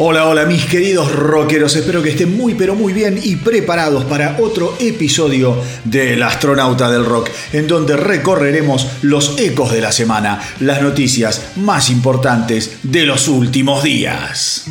Hola, hola mis queridos rockeros, espero que estén muy pero muy bien y preparados para otro episodio del astronauta del rock, en donde recorreremos los ecos de la semana, las noticias más importantes de los últimos días.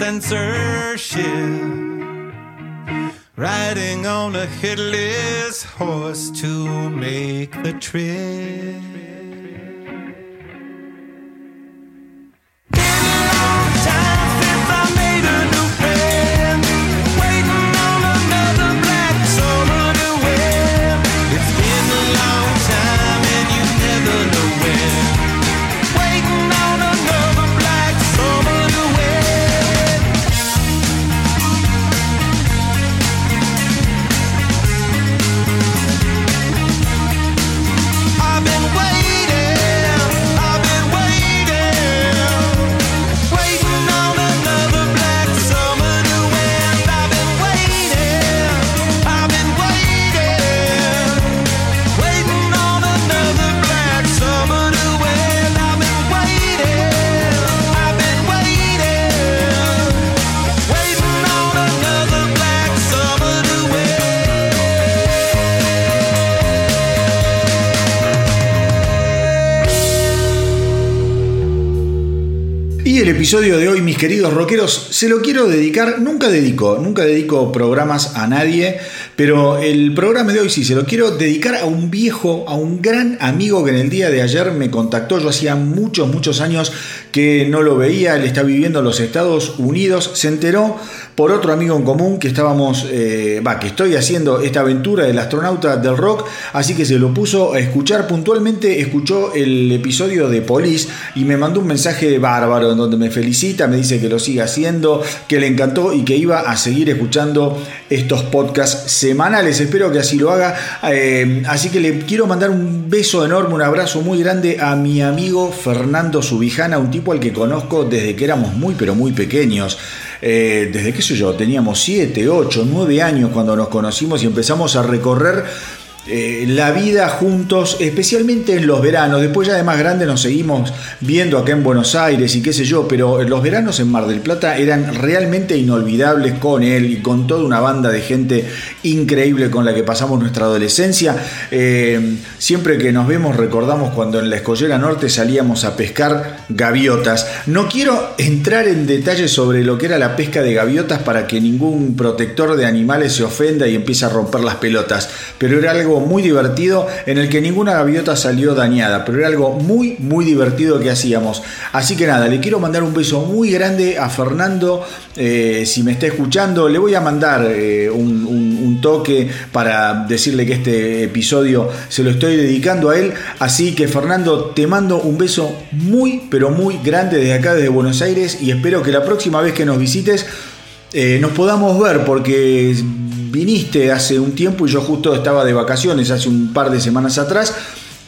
On episodio de hoy, mis queridos rockeros, se lo quiero dedicar, nunca dedico, nunca dedico programas a nadie, pero el programa de hoy sí se lo quiero dedicar a un viejo, a un gran amigo que en el día de ayer me contactó, yo hacía muchos, muchos años que no lo veía, él está viviendo en los Estados Unidos, se enteró por otro amigo en común que estábamos, eh, que estoy haciendo esta aventura del astronauta del rock, así que se lo puso a escuchar puntualmente, escuchó el episodio de Police y me mandó un mensaje bárbaro en donde me felicita, me dice que lo siga haciendo, que le encantó y que iba a seguir escuchando estos podcasts semanales. Espero que así lo haga. Eh, así que le quiero mandar un beso enorme, un abrazo muy grande a mi amigo Fernando Subijana, un tipo al que conozco desde que éramos muy pero muy pequeños. Eh, desde qué sé yo, teníamos 7, 8, 9 años cuando nos conocimos y empezamos a recorrer eh, la vida juntos, especialmente en los veranos. Después ya de más grande nos seguimos viendo acá en Buenos Aires y qué sé yo, pero los veranos en Mar del Plata eran realmente inolvidables con él y con toda una banda de gente increíble con la que pasamos nuestra adolescencia. Eh, siempre que nos vemos recordamos cuando en la Escollera Norte salíamos a pescar gaviotas. No quiero entrar en detalles sobre lo que era la pesca de gaviotas para que ningún protector de animales se ofenda y empiece a romper las pelotas, pero era algo muy divertido en el que ninguna gaviota salió dañada, pero era algo muy, muy divertido que hacíamos. Así que nada, le quiero mandar un beso muy grande a Fernando, eh, si me está escuchando, le voy a mandar eh, un toque para decirle que este episodio se lo estoy dedicando a él. Así que Fernando, te mando un beso muy, pero muy grande desde acá, desde Buenos Aires, y espero que la próxima vez que nos visites eh, nos podamos ver porque viniste hace un tiempo y yo justo estaba de vacaciones hace un par de semanas atrás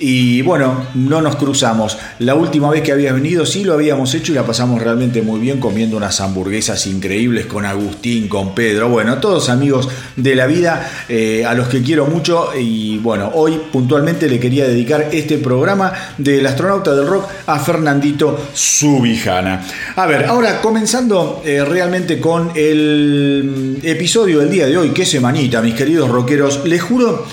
y bueno, no nos cruzamos. La última vez que habías venido sí lo habíamos hecho y la pasamos realmente muy bien comiendo unas hamburguesas increíbles con Agustín, con Pedro, bueno, todos amigos de la vida eh, a los que quiero mucho y bueno, hoy puntualmente le quería dedicar este programa del astronauta del rock a Fernandito Subijana. A ver, ahora comenzando eh, realmente con el episodio del día de hoy, qué semanita, mis queridos rockeros, les juro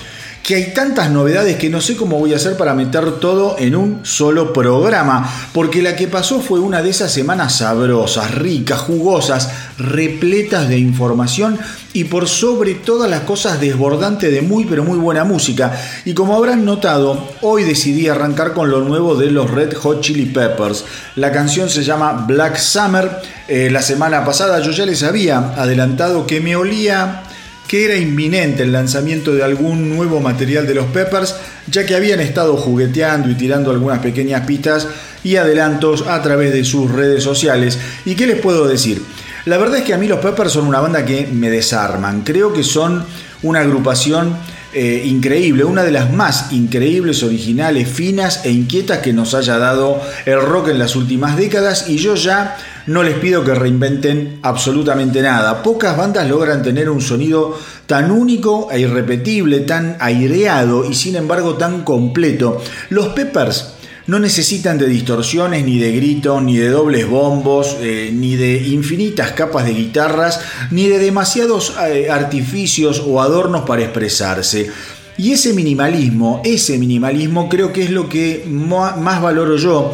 que hay tantas novedades que no sé cómo voy a hacer para meter todo en un solo programa, porque la que pasó fue una de esas semanas sabrosas, ricas, jugosas, repletas de información y por sobre todas las cosas desbordante de muy pero muy buena música. Y como habrán notado, hoy decidí arrancar con lo nuevo de los Red Hot Chili Peppers. La canción se llama Black Summer. Eh, la semana pasada yo ya les había adelantado que me olía que era inminente el lanzamiento de algún nuevo material de los Peppers, ya que habían estado jugueteando y tirando algunas pequeñas pistas y adelantos a través de sus redes sociales. ¿Y qué les puedo decir? La verdad es que a mí los Peppers son una banda que me desarman. Creo que son una agrupación eh, increíble, una de las más increíbles, originales, finas e inquietas que nos haya dado el rock en las últimas décadas y yo ya no les pido que reinventen absolutamente nada. Pocas bandas logran tener un sonido tan único e irrepetible, tan aireado y sin embargo tan completo. Los Peppers no necesitan de distorsiones, ni de gritos, ni de dobles bombos, eh, ni de infinitas capas de guitarras, ni de demasiados eh, artificios o adornos para expresarse. Y ese minimalismo, ese minimalismo creo que es lo que más valoro yo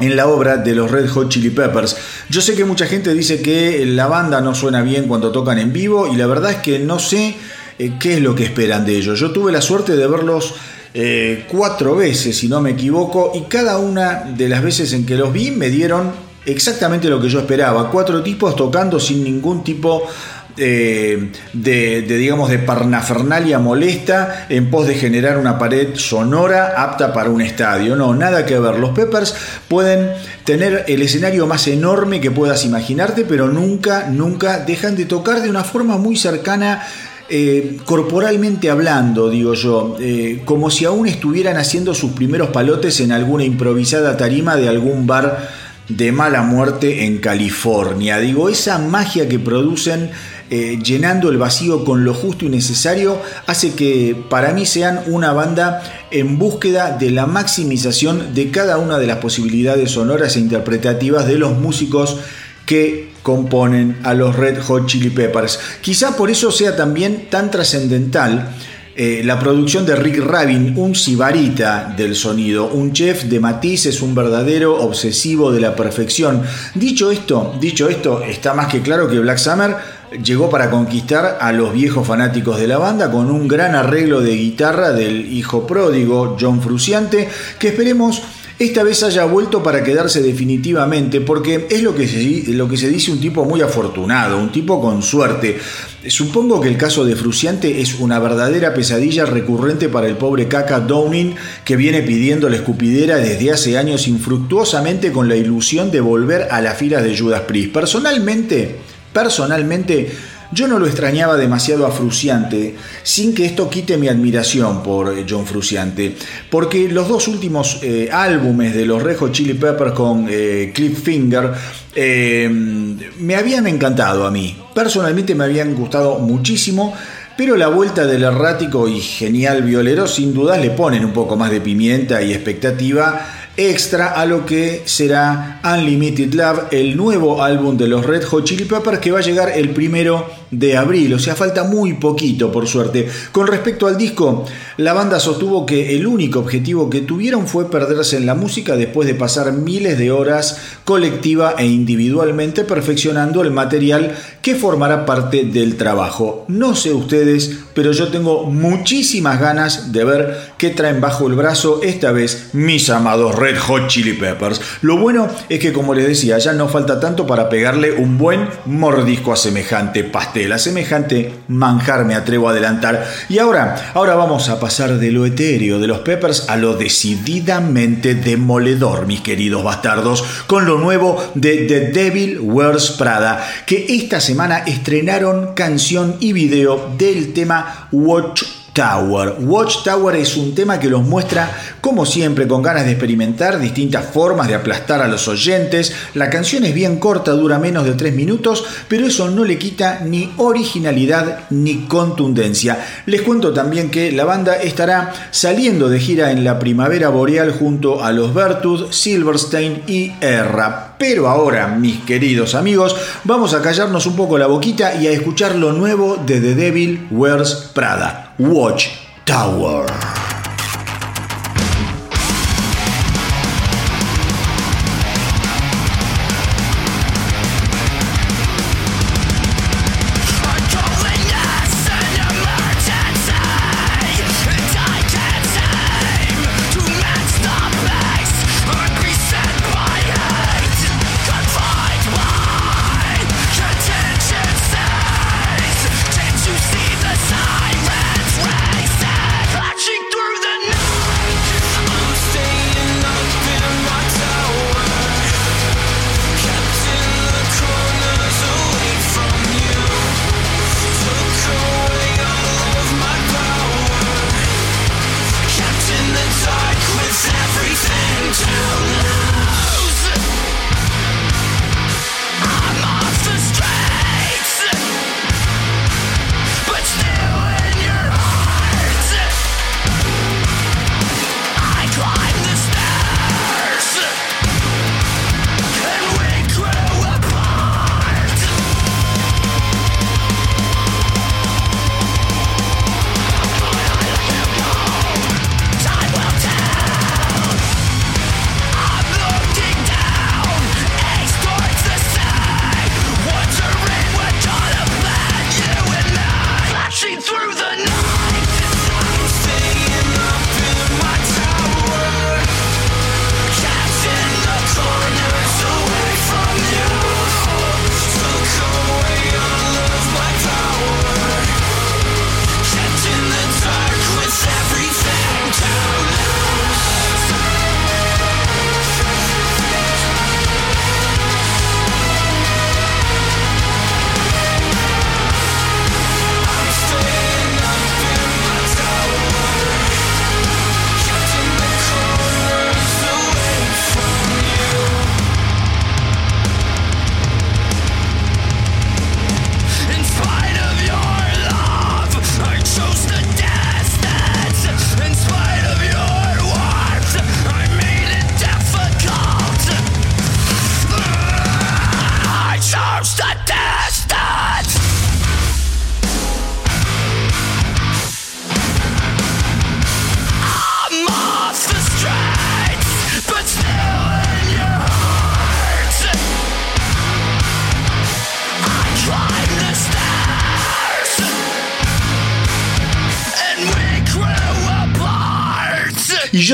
en la obra de los Red Hot Chili Peppers. Yo sé que mucha gente dice que la banda no suena bien cuando tocan en vivo y la verdad es que no sé eh, qué es lo que esperan de ellos. Yo tuve la suerte de verlos eh, cuatro veces, si no me equivoco, y cada una de las veces en que los vi me dieron exactamente lo que yo esperaba. Cuatro tipos tocando sin ningún tipo eh, de, digamos, de parnafernalia molesta en pos de generar una pared sonora apta para un estadio. No, nada que ver. Los Peppers pueden tener el escenario más enorme que puedas imaginarte, pero nunca, nunca dejan de tocar de una forma muy cercana eh, corporalmente hablando, digo yo, eh, como si aún estuvieran haciendo sus primeros palotes en alguna improvisada tarima de algún bar de mala muerte en California. Digo, esa magia que producen eh, llenando el vacío con lo justo y necesario hace que para mí sean una banda en búsqueda de la maximización de cada una de las posibilidades sonoras e interpretativas de los músicos que componen a los Red Hot Chili Peppers. Quizá por eso sea también tan trascendental eh, la producción de Rick Rabin, un sibarita del sonido, un chef de matices, un verdadero obsesivo de la perfección. Dicho esto, dicho esto, está más que claro que Black Summer llegó para conquistar a los viejos fanáticos de la banda con un gran arreglo de guitarra del hijo pródigo John Fruciante, que esperemos esta vez haya vuelto para quedarse definitivamente, porque es lo que, se, lo que se dice un tipo muy afortunado, un tipo con suerte. Supongo que el caso de Fruciante es una verdadera pesadilla recurrente para el pobre caca Downing, que viene pidiendo la escupidera desde hace años infructuosamente con la ilusión de volver a las filas de Judas Priest. Personalmente, personalmente, yo no lo extrañaba demasiado a Fruciante, sin que esto quite mi admiración por John Fruciante, porque los dos últimos eh, álbumes de los Red Hot Chili Peppers con eh, Cliffhanger eh, me habían encantado a mí. Personalmente me habían gustado muchísimo, pero la vuelta del errático y genial violero sin dudas le ponen un poco más de pimienta y expectativa extra a lo que será Unlimited Love, el nuevo álbum de los Red Hot Chili Peppers que va a llegar el primero de abril, o sea, falta muy poquito por suerte. Con respecto al disco, la banda sostuvo que el único objetivo que tuvieron fue perderse en la música después de pasar miles de horas colectiva e individualmente perfeccionando el material que formará parte del trabajo. No sé ustedes, pero yo tengo muchísimas ganas de ver qué traen bajo el brazo esta vez mis amados Red Hot Chili Peppers. Lo bueno es que como les decía, ya no falta tanto para pegarle un buen mordisco a semejante pastel a semejante manjar me atrevo a adelantar. Y ahora, ahora vamos a pasar de lo etéreo de los Peppers a lo decididamente demoledor, mis queridos bastardos, con lo nuevo de The Devil Wears Prada, que esta semana estrenaron canción y video del tema Watch Tower. Watchtower es un tema que los muestra, como siempre, con ganas de experimentar distintas formas de aplastar a los oyentes. La canción es bien corta, dura menos de 3 minutos, pero eso no le quita ni originalidad ni contundencia. Les cuento también que la banda estará saliendo de gira en la primavera boreal junto a los Vertud, Silverstein y Erra. Pero ahora, mis queridos amigos, vamos a callarnos un poco la boquita y a escuchar lo nuevo de The Devil Wears Prada. Watch Tower.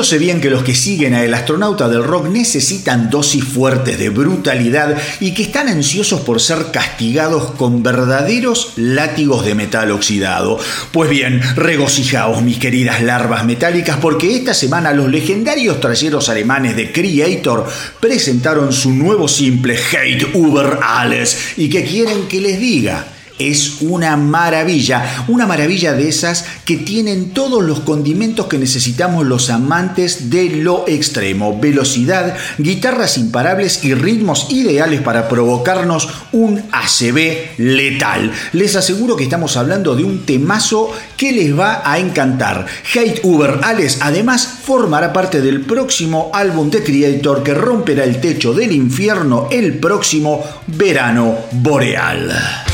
Sé bien que los que siguen a El astronauta del rock necesitan dosis fuertes de brutalidad y que están ansiosos por ser castigados con verdaderos látigos de metal oxidado. Pues bien, regocijaos mis queridas larvas metálicas porque esta semana los legendarios trayeros alemanes de Creator presentaron su nuevo simple Hate Uber Alles. ¿Y qué quieren que les diga? Es una maravilla, una maravilla de esas que tienen todos los condimentos que necesitamos los amantes de lo extremo, velocidad, guitarras imparables y ritmos ideales para provocarnos un ACB letal. Les aseguro que estamos hablando de un temazo que les va a encantar. Hate Uber Alex además formará parte del próximo álbum de Creator que romperá el techo del infierno el próximo verano boreal.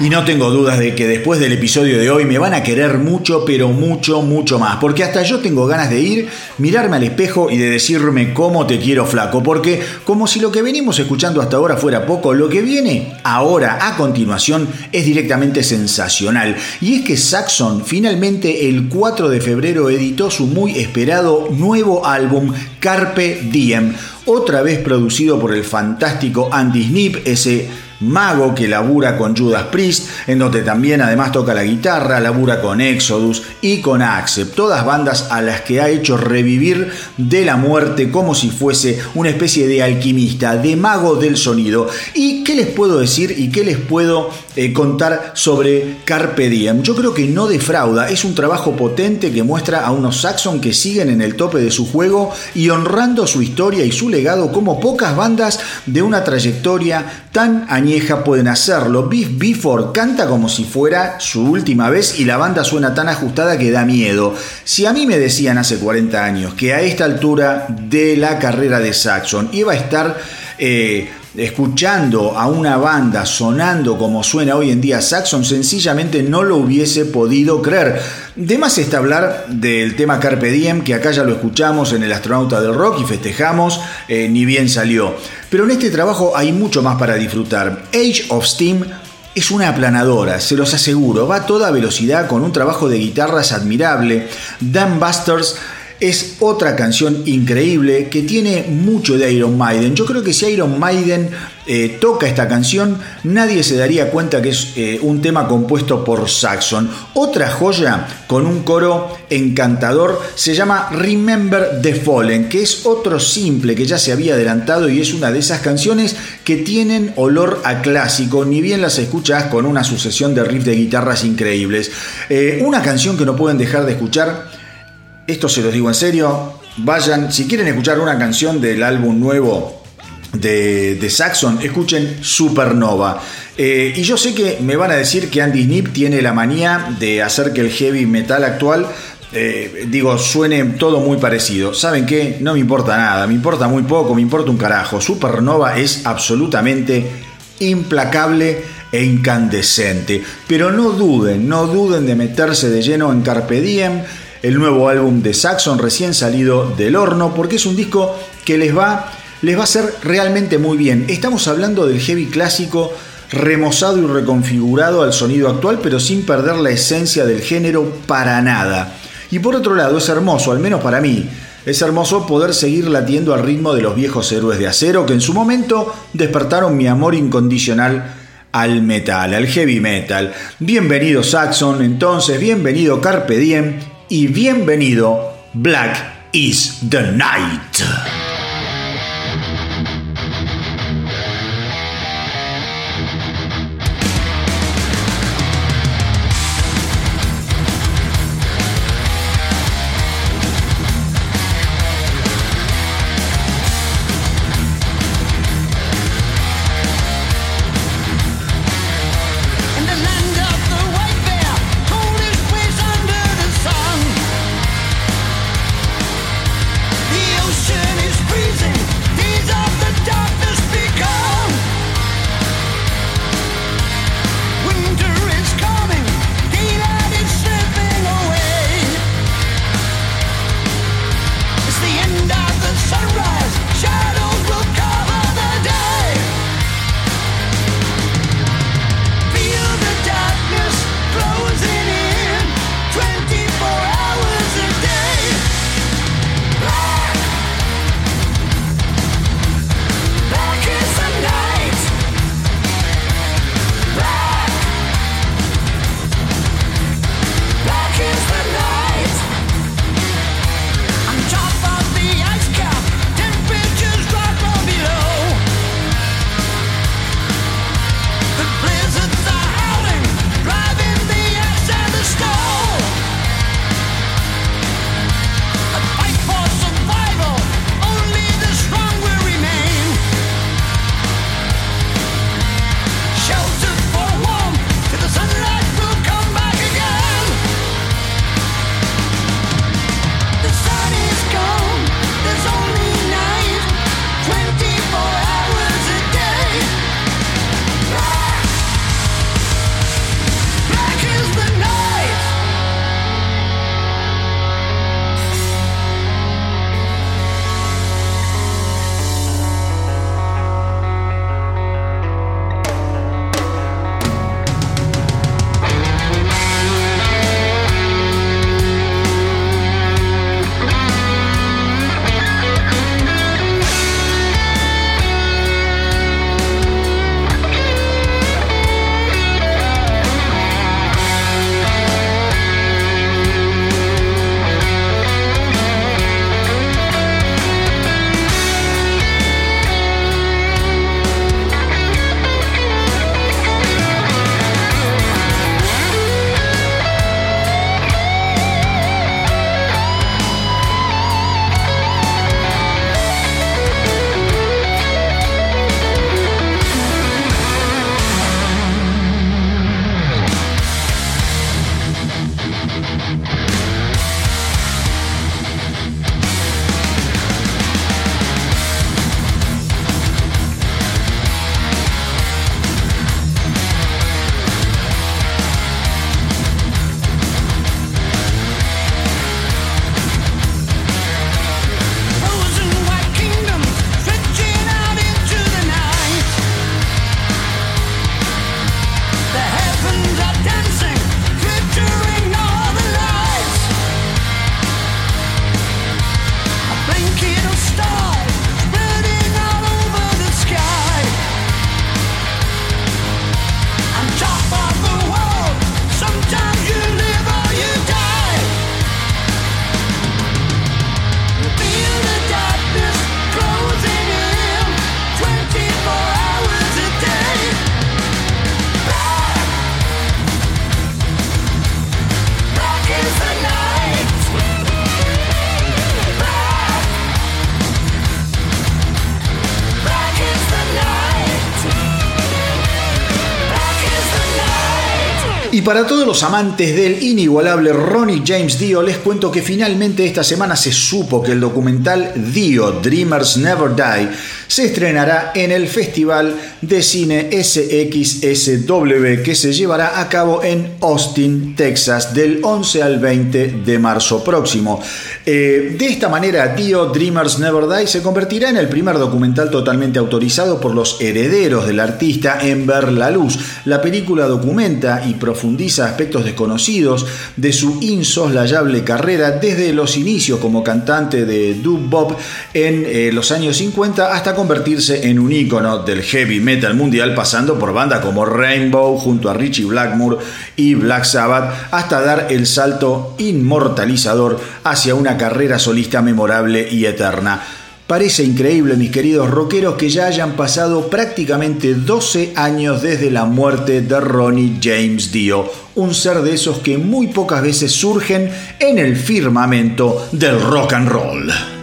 Y no tengo dudas de que después del episodio de hoy me van a querer mucho, pero mucho, mucho más. Porque hasta yo tengo ganas de ir, mirarme al espejo y de decirme cómo te quiero flaco. Porque como si lo que venimos escuchando hasta ahora fuera poco, lo que viene ahora a continuación es directamente sensacional. Y es que Saxon finalmente el 4 de febrero editó su muy esperado nuevo álbum Carpe Diem. Otra vez producido por el fantástico Andy Snip, ese Mago, que labura con Judas Priest, en donde también además toca la guitarra, labura con Exodus y con Accept, todas bandas a las que ha hecho revivir de la muerte como si fuese una especie de alquimista, de mago del sonido. ¿Y qué les puedo decir y qué les puedo eh, contar sobre Carpe Diem? Yo creo que no defrauda, es un trabajo potente que muestra a unos Saxon que siguen en el tope de su juego y honrando su historia y su legado como pocas bandas de una trayectoria tan añeja pueden hacerlo. Beef Before canta como si fuera su última vez y la banda suena tan ajustada que da miedo. Si a mí me decían hace 40 años que a esta altura de la carrera de Saxon iba a estar eh, escuchando a una banda sonando como suena hoy en día Saxon, sencillamente no lo hubiese podido creer. De más está hablar del tema Carpe Diem, que acá ya lo escuchamos en El Astronauta del Rock y festejamos, eh, ni bien salió. Pero en este trabajo hay mucho más para disfrutar. Age of Steam es una aplanadora, se los aseguro, va a toda velocidad con un trabajo de guitarras admirable. Dan Busters es otra canción increíble que tiene mucho de Iron Maiden. Yo creo que si Iron Maiden eh, toca esta canción, nadie se daría cuenta que es eh, un tema compuesto por Saxon. Otra joya con un coro encantador se llama Remember the Fallen, que es otro simple que ya se había adelantado y es una de esas canciones que tienen olor a clásico, ni bien las escuchas con una sucesión de riffs de guitarras increíbles. Eh, una canción que no pueden dejar de escuchar esto se los digo en serio, vayan, si quieren escuchar una canción del álbum nuevo de, de Saxon, escuchen Supernova. Eh, y yo sé que me van a decir que Andy Snip tiene la manía de hacer que el heavy metal actual eh, digo, suene todo muy parecido. ¿Saben qué? No me importa nada, me importa muy poco, me importa un carajo. Supernova es absolutamente implacable e incandescente. Pero no duden, no duden de meterse de lleno en Carpe Diem el nuevo álbum de Saxon recién salido del horno, porque es un disco que les va, les va a hacer realmente muy bien. Estamos hablando del heavy clásico remozado y reconfigurado al sonido actual, pero sin perder la esencia del género para nada. Y por otro lado, es hermoso, al menos para mí, es hermoso poder seguir latiendo al ritmo de los viejos héroes de acero que en su momento despertaron mi amor incondicional al metal, al heavy metal. Bienvenido Saxon, entonces, bienvenido Carpe Diem y bienvenido Black is the Night. Para todos los amantes del inigualable Ronnie James Dio, les cuento que finalmente esta semana se supo que el documental Dio, Dreamers Never Die, se estrenará en el Festival de Cine SXSW que se llevará a cabo en Austin, Texas, del 11 al 20 de marzo próximo. Eh, de esta manera, Dio, Dreamers Never Die se convertirá en el primer documental totalmente autorizado por los herederos del artista en ver la luz. La película documenta y profundiza aspectos desconocidos de su insoslayable carrera desde los inicios como cantante de doo bop en eh, los años 50 hasta convertirse en un ícono del heavy metal mundial pasando por bandas como Rainbow junto a Richie Blackmore y Black Sabbath hasta dar el salto inmortalizador hacia una carrera solista memorable y eterna. Parece increíble, mis queridos rockeros, que ya hayan pasado prácticamente 12 años desde la muerte de Ronnie James Dio, un ser de esos que muy pocas veces surgen en el firmamento del rock and roll.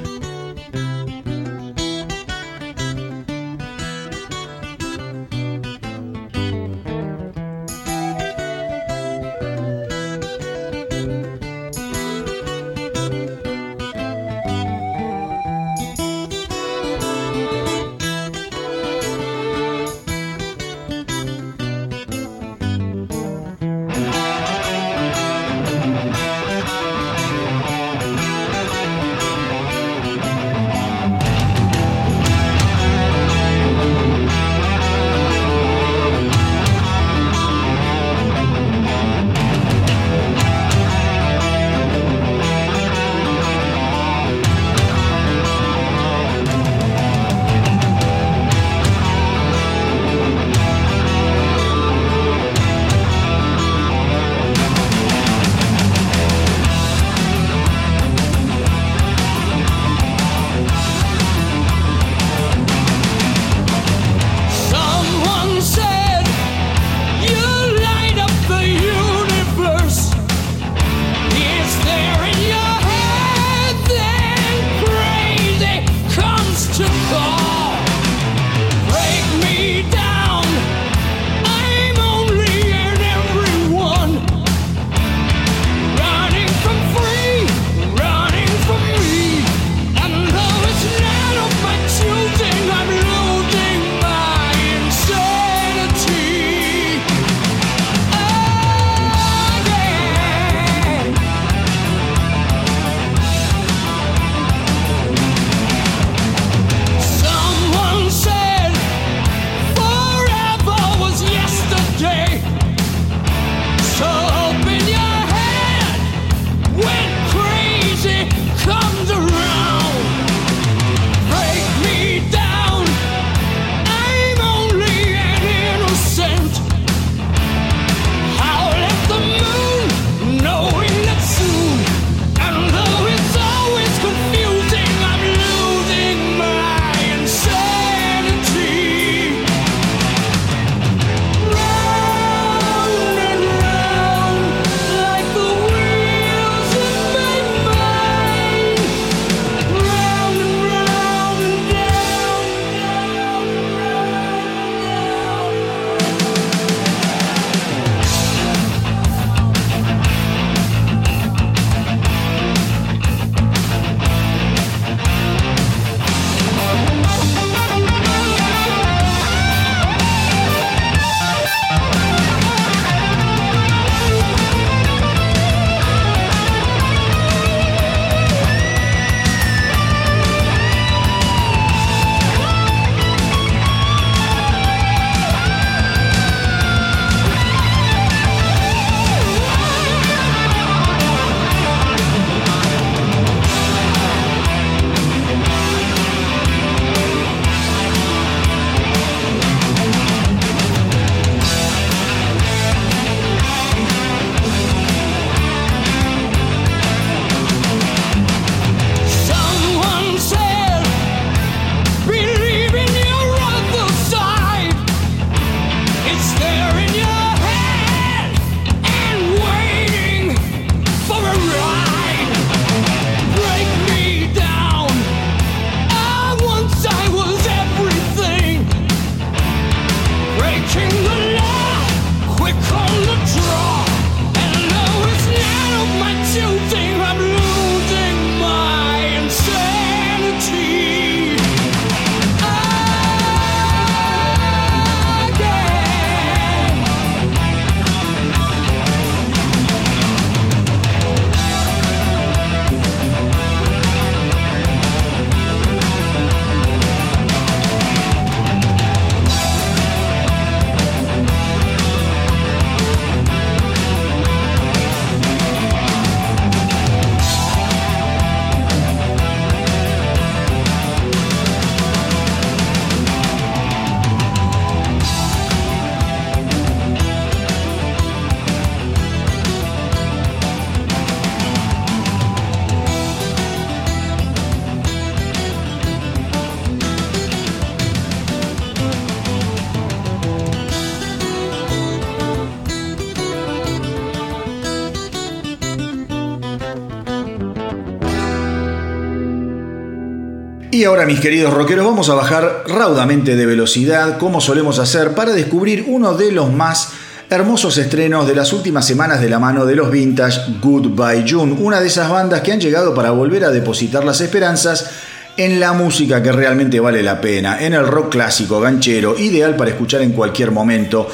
Y ahora, mis queridos rockeros, vamos a bajar raudamente de velocidad, como solemos hacer, para descubrir uno de los más hermosos estrenos de las últimas semanas de la mano de los vintage Goodbye June, una de esas bandas que han llegado para volver a depositar las esperanzas en la música que realmente vale la pena, en el rock clásico, ganchero, ideal para escuchar en cualquier momento.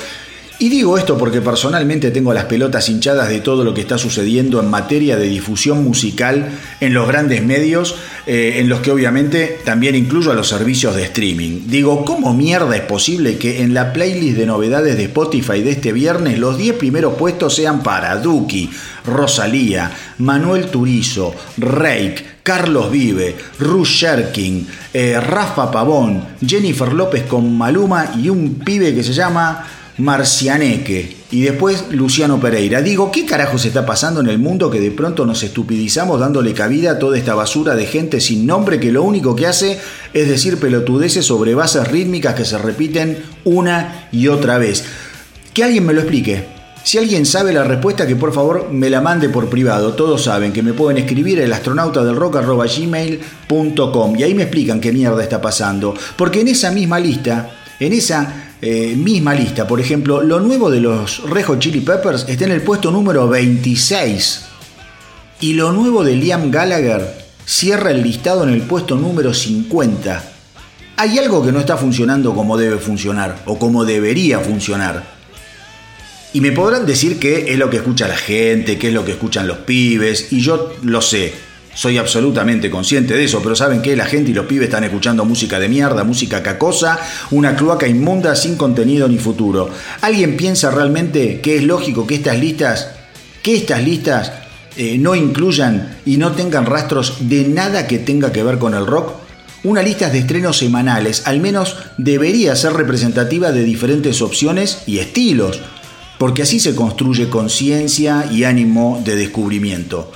Y digo esto porque personalmente tengo las pelotas hinchadas de todo lo que está sucediendo en materia de difusión musical en los grandes medios, eh, en los que obviamente también incluyo a los servicios de streaming. Digo, ¿cómo mierda es posible que en la playlist de novedades de Spotify de este viernes los 10 primeros puestos sean para Duki, Rosalía, Manuel Turizo, Rake, Carlos Vive, Ruth Sherkin, eh, Rafa Pavón, Jennifer López con Maluma y un pibe que se llama Marcianeque y después Luciano Pereira. Digo, ¿qué carajo se está pasando en el mundo que de pronto nos estupidizamos dándole cabida a toda esta basura de gente sin nombre que lo único que hace es decir pelotudeces sobre bases rítmicas que se repiten una y otra vez? Que alguien me lo explique. Si alguien sabe la respuesta, que por favor me la mande por privado. Todos saben que me pueden escribir el astronauta del rock gmail.com y ahí me explican qué mierda está pasando. Porque en esa misma lista, en esa eh, misma lista, por ejemplo, lo nuevo de los Rejo Chili Peppers está en el puesto número 26. Y lo nuevo de Liam Gallagher cierra el listado en el puesto número 50. Hay algo que no está funcionando como debe funcionar o como debería funcionar. Y me podrán decir que es lo que escucha la gente, que es lo que escuchan los pibes, y yo lo sé. Soy absolutamente consciente de eso, pero ¿saben qué? La gente y los pibes están escuchando música de mierda, música cacosa, una cloaca inmunda sin contenido ni futuro. ¿Alguien piensa realmente que es lógico que estas listas, que estas listas eh, no incluyan y no tengan rastros de nada que tenga que ver con el rock? Una lista de estrenos semanales al menos debería ser representativa de diferentes opciones y estilos, porque así se construye conciencia y ánimo de descubrimiento.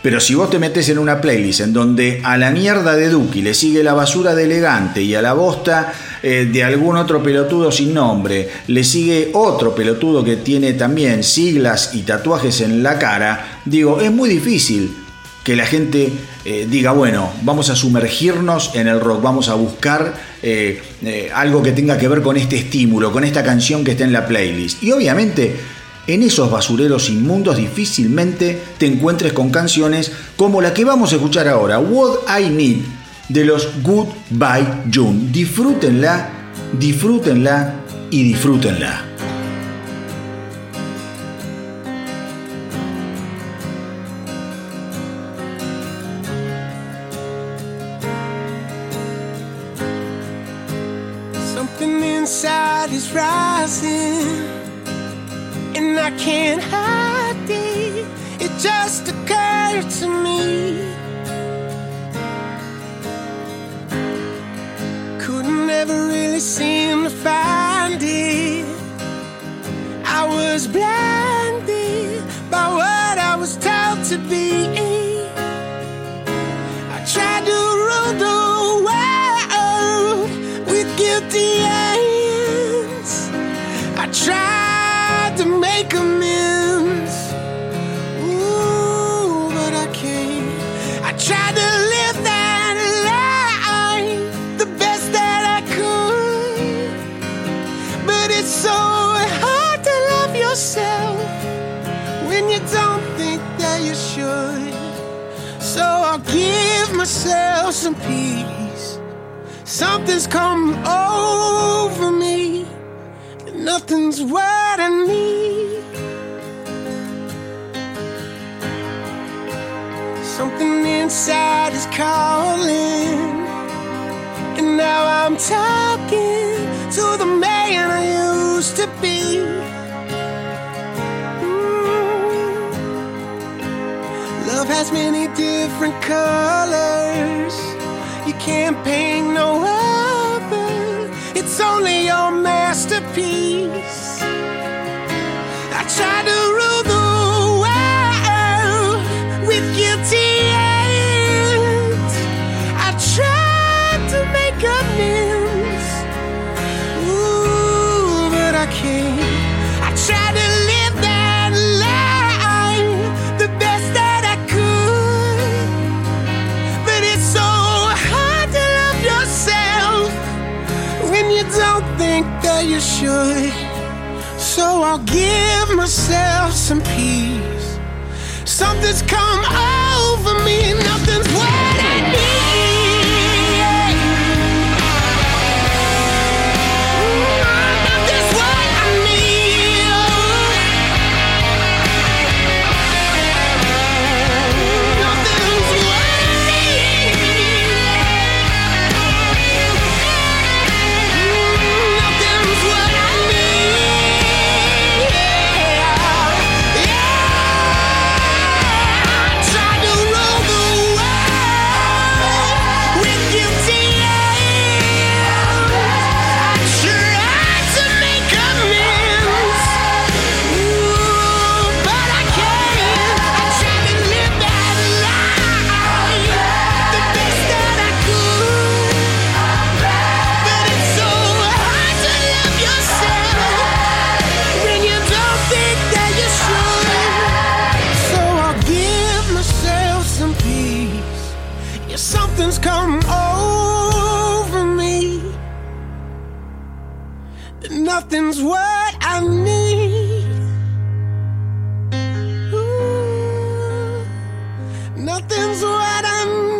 Pero si vos te metes en una playlist en donde a la mierda de Duki le sigue la basura de elegante y a la bosta eh, de algún otro pelotudo sin nombre le sigue otro pelotudo que tiene también siglas y tatuajes en la cara, digo, es muy difícil que la gente eh, diga, bueno, vamos a sumergirnos en el rock, vamos a buscar eh, eh, algo que tenga que ver con este estímulo, con esta canción que está en la playlist. Y obviamente en esos basureros inmundos difícilmente te encuentres con canciones como la que vamos a escuchar ahora, What I Need, de los Goodbye June. Disfrútenla, disfrútenla y disfrútenla. Something inside is rising, I can't hide it. It just occurred to me. Couldn't ever really seem to find it. I was blinded by what I was told to be. Something's come over me, and nothing's I need. Something inside is calling, and now I'm talking to the man I used to be. Mm. Love has many different colors. Paint no other. It's only your masterpiece. Should. So I'll give myself some peace. Something's come over me, nothing's what Nothing's what I need. Nothing's what I need.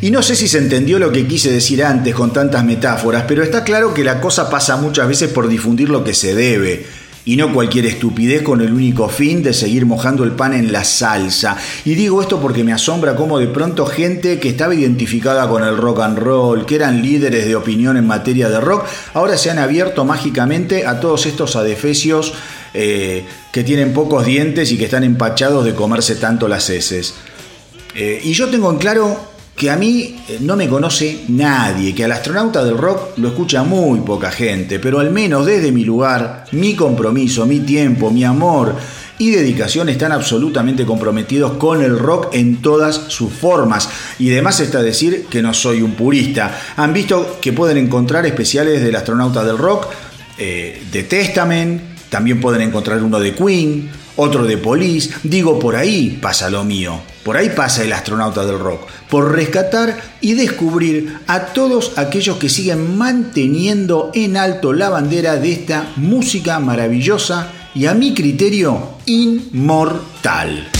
Y no sé si se entendió lo que quise decir antes con tantas metáforas, pero está claro que la cosa pasa muchas veces por difundir lo que se debe. Y no cualquier estupidez con el único fin de seguir mojando el pan en la salsa. Y digo esto porque me asombra cómo de pronto gente que estaba identificada con el rock and roll, que eran líderes de opinión en materia de rock, ahora se han abierto mágicamente a todos estos adefesios eh, que tienen pocos dientes y que están empachados de comerse tanto las heces. Eh, y yo tengo en claro que a mí eh, no me conoce nadie, que al astronauta del rock lo escucha muy poca gente, pero al menos desde mi lugar, mi compromiso, mi tiempo, mi amor y dedicación están absolutamente comprometidos con el rock en todas sus formas. Y además está decir que no soy un purista. Han visto que pueden encontrar especiales del astronauta del rock, eh, de Testament, también pueden encontrar uno de Queen, otro de Police. Digo, por ahí pasa lo mío. Por ahí pasa el astronauta del rock. Por rescatar y descubrir a todos aquellos que siguen manteniendo en alto la bandera de esta música maravillosa y a mi criterio inmortal.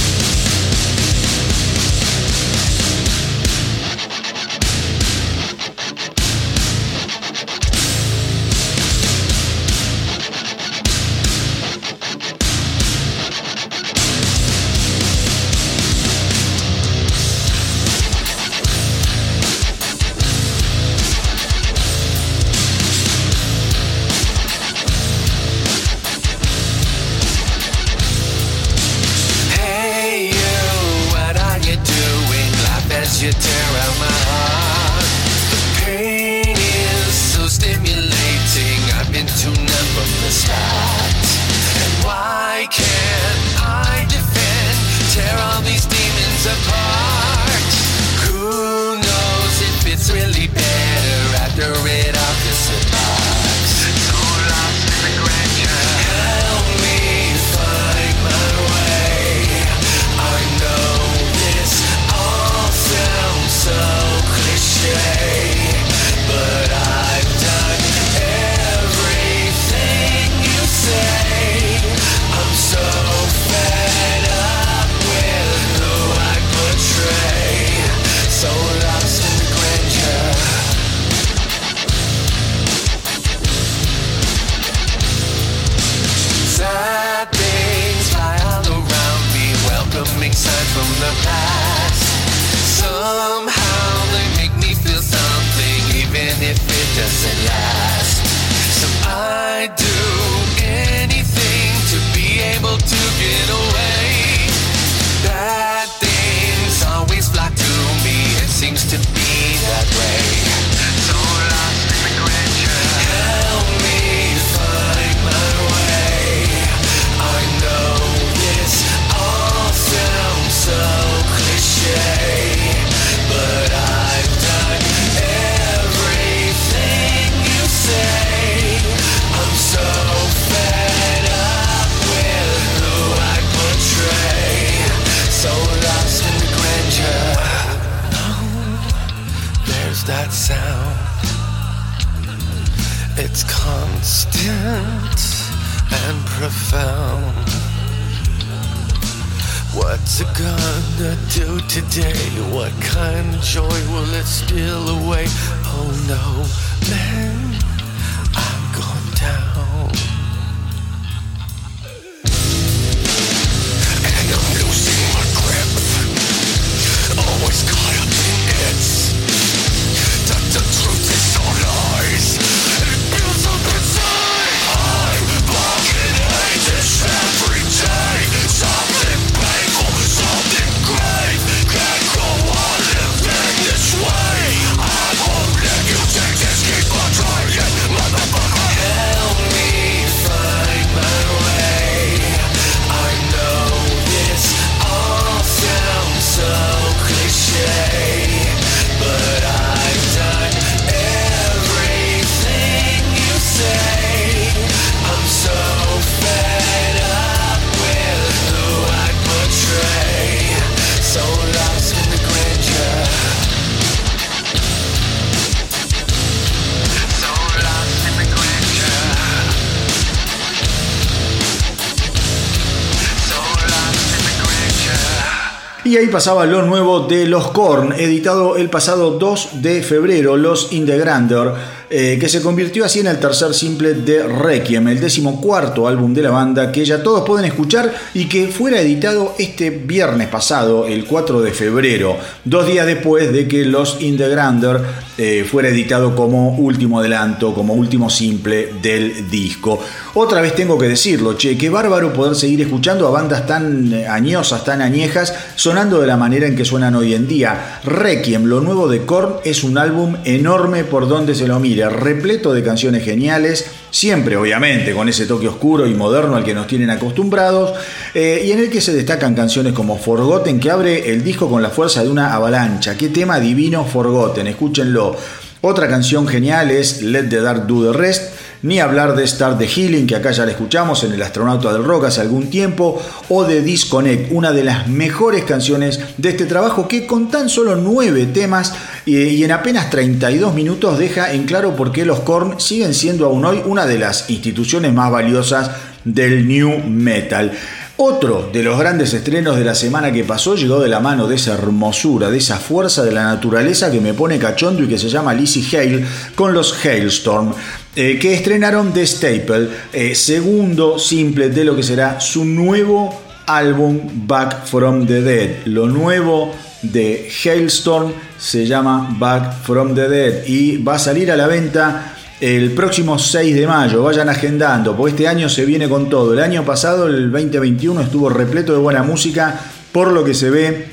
Pasaba lo nuevo de los Korn, editado el pasado 2 de febrero, Los In the Grandeur, eh, que se convirtió así en el tercer simple de Requiem, el decimocuarto álbum de la banda que ya todos pueden escuchar y que fuera editado este viernes pasado, el 4 de febrero, dos días después de que Los In the Grandeur eh, fuera editado como último adelanto, como último simple del disco. Otra vez tengo que decirlo, che, qué bárbaro poder seguir escuchando a bandas tan eh, añosas, tan añejas, sonando de la manera en que suenan hoy en día. Requiem, lo nuevo de Korn, es un álbum enorme por donde se lo repleto de canciones geniales, siempre obviamente con ese toque oscuro y moderno al que nos tienen acostumbrados, eh, y en el que se destacan canciones como Forgotten, que abre el disco con la fuerza de una avalancha. Qué tema divino Forgotten, escúchenlo. Otra canción genial es Let the Dark Do the Rest, ni hablar de Start the Healing, que acá ya la escuchamos en El Astronauta del Rock hace algún tiempo, o de Disconnect, una de las mejores canciones de este trabajo que con tan solo nueve temas y, y en apenas 32 minutos deja en claro por qué los Korn siguen siendo aún hoy una de las instituciones más valiosas del New Metal. Otro de los grandes estrenos de la semana que pasó llegó de la mano de esa hermosura, de esa fuerza de la naturaleza que me pone cachondo y que se llama Lizzie Hale con los Hailstorm, eh, que estrenaron The Staple, eh, segundo simple de lo que será su nuevo álbum Back from the Dead. Lo nuevo de Hailstorm se llama Back from the Dead y va a salir a la venta el próximo 6 de mayo. Vayan agendando, porque este año se viene con todo. El año pasado, el 2021, estuvo repleto de buena música, por lo que se ve,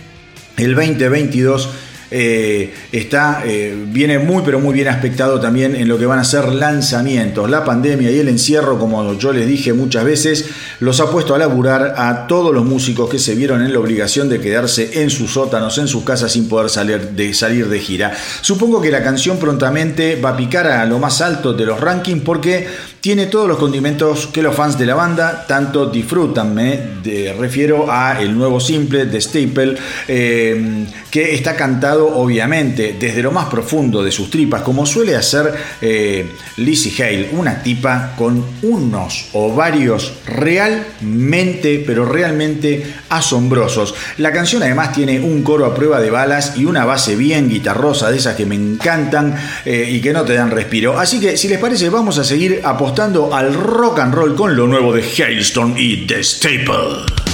el 2022 eh, está, eh, viene muy pero muy bien aspectado también en lo que van a ser lanzamientos. La pandemia y el encierro, como yo les dije muchas veces, los ha puesto a laburar a todos los músicos que se vieron en la obligación de quedarse en sus sótanos, en sus casas sin poder salir de, salir de gira. Supongo que la canción prontamente va a picar a lo más alto de los rankings porque tiene todos los condimentos que los fans de la banda tanto disfrutan. Me refiero a el nuevo simple de Staple, eh, que está cantado obviamente desde lo más profundo de sus tripas, como suele hacer eh, Lizzie Hale, una tipa con unos ovarios realmente, pero realmente asombrosos. La canción además tiene un coro a prueba de balas y una base bien guitarrosa, de esas que me encantan eh, y que no te dan respiro. Así que si les parece, vamos a seguir apostando al rock and roll con lo nuevo de Hailstorm y The Staple.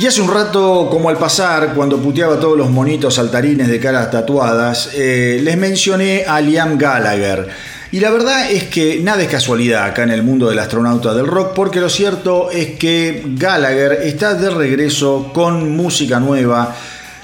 Y hace un rato, como al pasar, cuando puteaba todos los monitos saltarines de caras tatuadas, eh, les mencioné a Liam Gallagher. Y la verdad es que nada es casualidad acá en el mundo del astronauta del rock, porque lo cierto es que Gallagher está de regreso con música nueva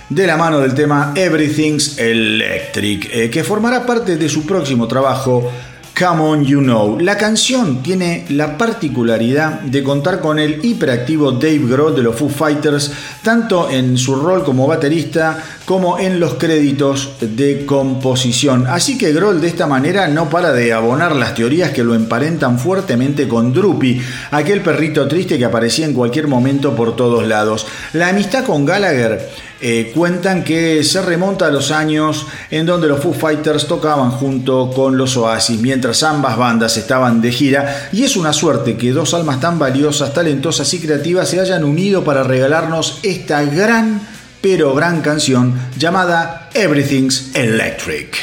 de la mano del tema Everything's Electric, eh, que formará parte de su próximo trabajo Come On You Know. La canción tiene la particularidad de contar con el hiperactivo Dave Grohl de los Foo Fighters, tanto en su rol como baterista como en los créditos de composición. Así que Grohl de esta manera no para de abonar las teorías que lo emparentan fuertemente con Droopy, aquel perrito triste que aparecía en cualquier momento por todos lados. La amistad con Gallagher eh, cuentan que se remonta a los años en donde los Foo Fighters tocaban junto con los Oasis mientras ambas bandas estaban de gira y es una suerte que dos almas tan valiosas, talentosas y creativas se hayan unido para regalarnos esta gran pero gran canción llamada Everything's Electric.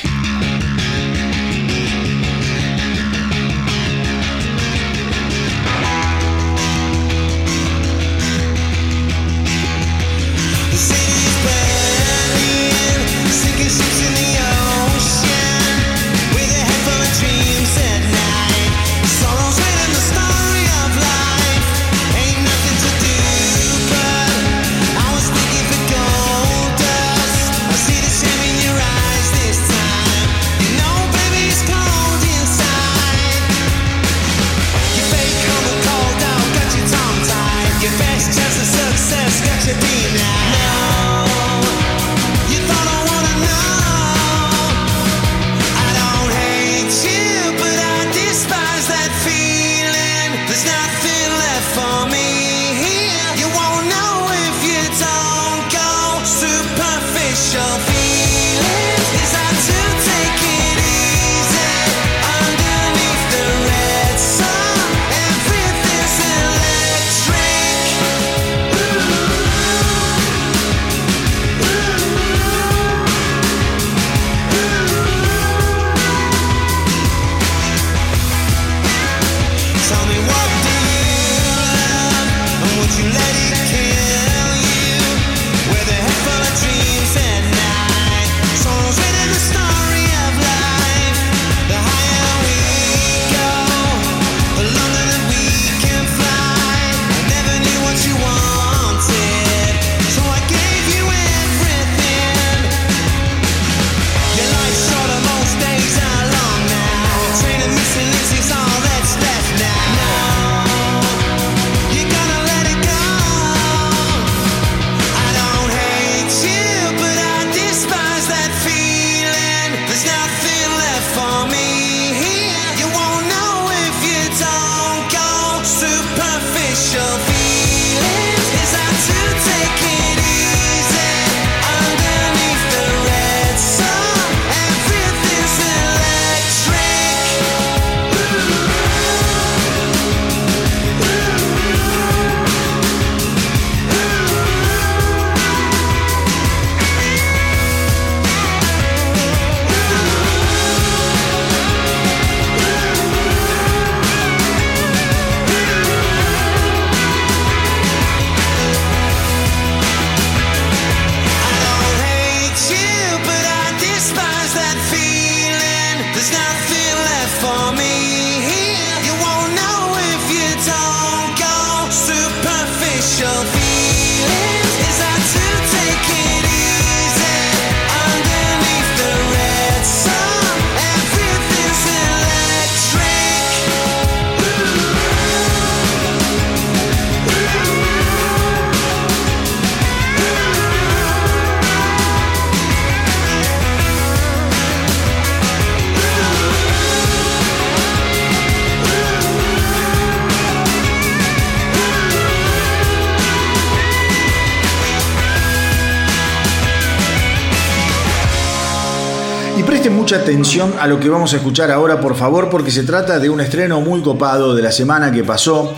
Mucha atención a lo que vamos a escuchar ahora, por favor, porque se trata de un estreno muy copado de la semana que pasó.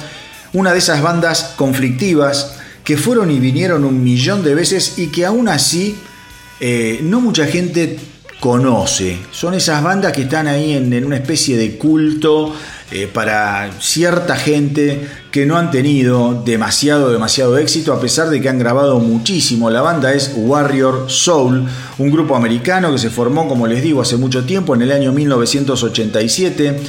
Una de esas bandas conflictivas que fueron y vinieron un millón de veces y que aún así eh, no mucha gente conoce. Son esas bandas que están ahí en, en una especie de culto eh, para cierta gente que no han tenido demasiado, demasiado éxito, a pesar de que han grabado muchísimo. La banda es Warrior Soul, un grupo americano que se formó, como les digo, hace mucho tiempo, en el año 1987,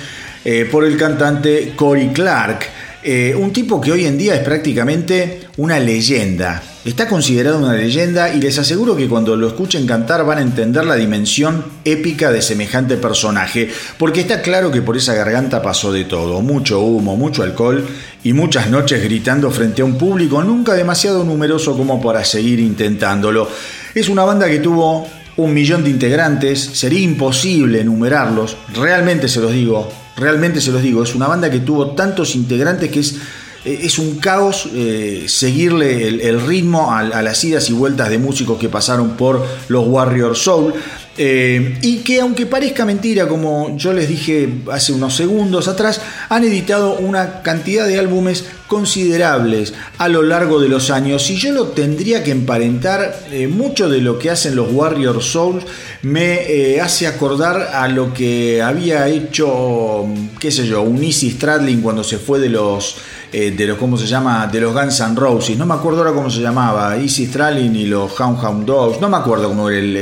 eh, por el cantante Cory Clark. Eh, un tipo que hoy en día es prácticamente una leyenda. Está considerado una leyenda y les aseguro que cuando lo escuchen cantar van a entender la dimensión épica de semejante personaje, porque está claro que por esa garganta pasó de todo, mucho humo, mucho alcohol y muchas noches gritando frente a un público nunca demasiado numeroso como para seguir intentándolo. Es una banda que tuvo un millón de integrantes, sería imposible enumerarlos, realmente se los digo, realmente se los digo, es una banda que tuvo tantos integrantes que es, es un caos eh, seguirle el, ritmo a, las idas y vueltas de músicos que pasaron por los Warrior Soul. Eh, y que aunque parezca mentira, como yo les dije hace unos segundos atrás, han editado una cantidad de álbumes considerables a lo largo de los años. Y yo lo tendría que emparentar, eh, mucho de lo que hacen los Warrior Souls me eh, hace acordar a lo que había hecho, qué sé yo, un Easy Stradlin cuando se fue de los de los, ¿cómo se llama? De los Guns N' Roses. No me acuerdo ahora cómo se llamaba. Easy Stradlin y los Hound Hound Dogs. No me acuerdo cómo era el,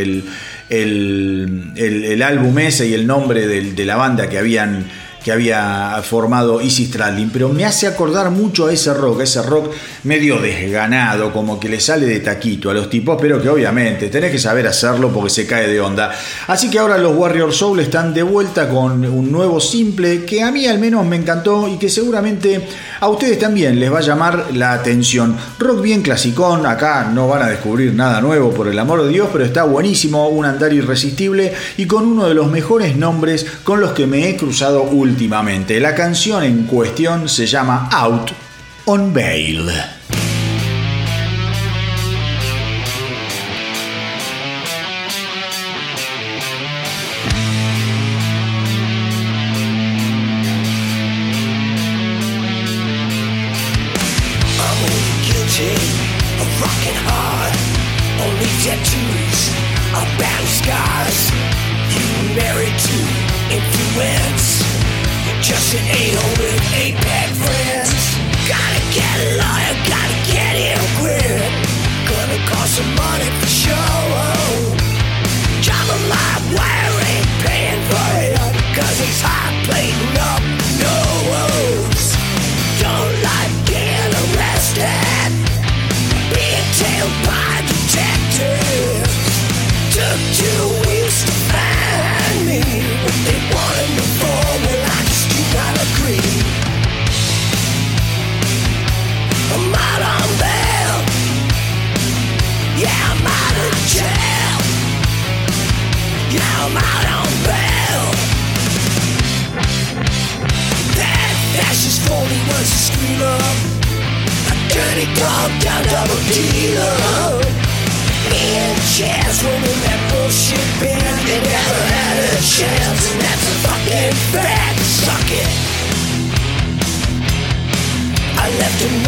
el, el, el, álbum ese y el nombre de la banda que habían que había formado Easy Stradlin, pero me hace acordar mucho a ese rock, ese rock medio desganado, como que le sale de taquito a los tipos, pero que obviamente tenés que saber hacerlo porque se cae de onda. Así que ahora los Warrior Soul están de vuelta con un nuevo simple que a mí al menos me encantó y que seguramente a ustedes también les va a llamar la atención. Rock bien clasicón, acá no van a descubrir nada nuevo por el amor de Dios, pero está buenísimo, un andar irresistible y con uno de los mejores nombres con los que me he cruzado últimamente últimamente. La canción en cuestión se llama Out on Bail.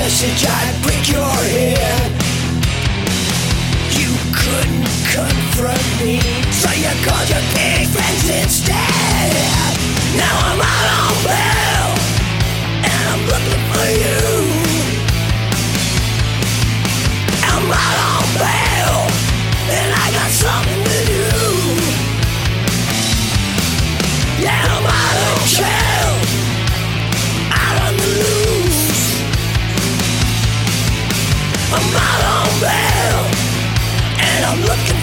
Message, I'd break your head. Confront me, so you called your pig friends instead. Now I'm out on bail, and I'm looking for you. I'm out on bail, and I got something to do. Yeah, I'm out of jail, out on the loose. I'm out on bail, and I'm looking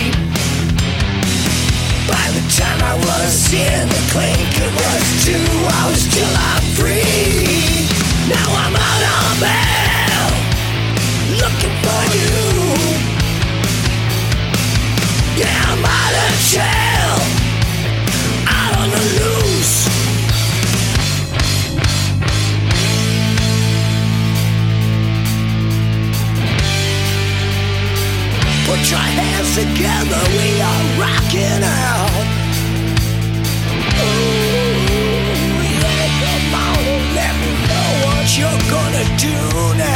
Time I was in the clink, it was two hours till I'm free. Now I'm out bell, looking for you. Yeah, I'm out of jail, out on the loose. Put your hands together, we are rocking out. You're gonna do now.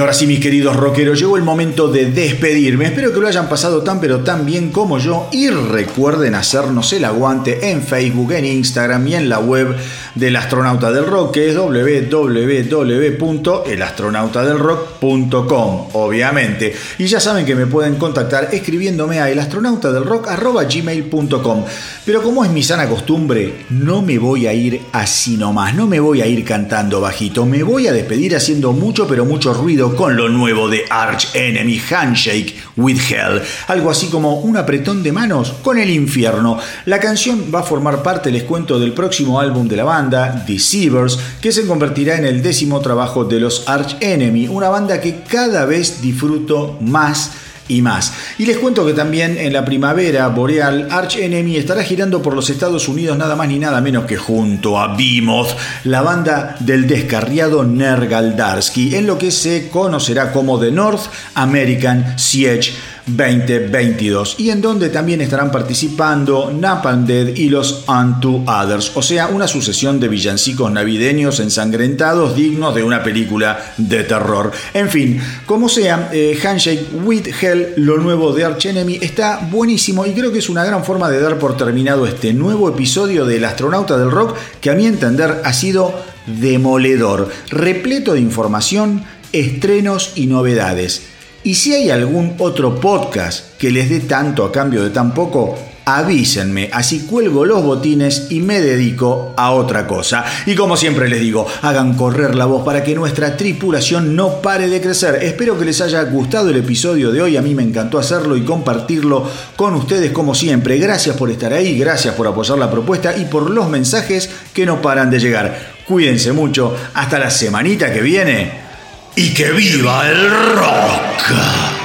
Ahora sí, mis queridos rockeros, llegó el momento de despedirme. Espero que lo hayan pasado tan pero tan bien como yo. Y recuerden hacernos el aguante en Facebook, en Instagram y en la web del Astronauta del Rock, que es www.elastronautadelrock.com, obviamente. Y ya saben que me pueden contactar escribiéndome a elastronautadelrock.gmail.com. Pero como es mi sana costumbre, no me voy a ir así nomás, no me voy a ir cantando bajito, me voy a despedir haciendo mucho pero mucho ruido con lo nuevo de Arch Enemy Handshake with Hell, algo así como un apretón de manos con el infierno. La canción va a formar parte, les cuento, del próximo álbum de la banda, Deceivers, que se convertirá en el décimo trabajo de los Arch Enemy, una banda que cada vez disfruto más y más. Y les cuento que también en la primavera boreal Arch Enemy estará girando por los Estados Unidos nada más ni nada menos que junto a Behemoth, la banda del descarriado Nergal Darsky, en lo que se conocerá como The North American Siege 2022 y en donde también estarán participando Napalm Dead y los Unto Others, o sea, una sucesión de villancicos navideños ensangrentados dignos de una película de terror. En fin, como sea, eh, Handshake with Hell, lo nuevo de Arch Enemy, está buenísimo y creo que es una gran forma de dar por terminado este nuevo episodio del Astronauta del Rock que a mi entender ha sido demoledor, repleto de información, estrenos y novedades. Y si hay algún otro podcast que les dé tanto a cambio de tan poco, avísenme, así cuelgo los botines y me dedico a otra cosa. Y como siempre les digo, hagan correr la voz para que nuestra tripulación no pare de crecer. Espero que les haya gustado el episodio de hoy, a mí me encantó hacerlo y compartirlo con ustedes como siempre. Gracias por estar ahí, gracias por apoyar la propuesta y por los mensajes que no paran de llegar. Cuídense mucho, hasta la semanita que viene y que viva el rock.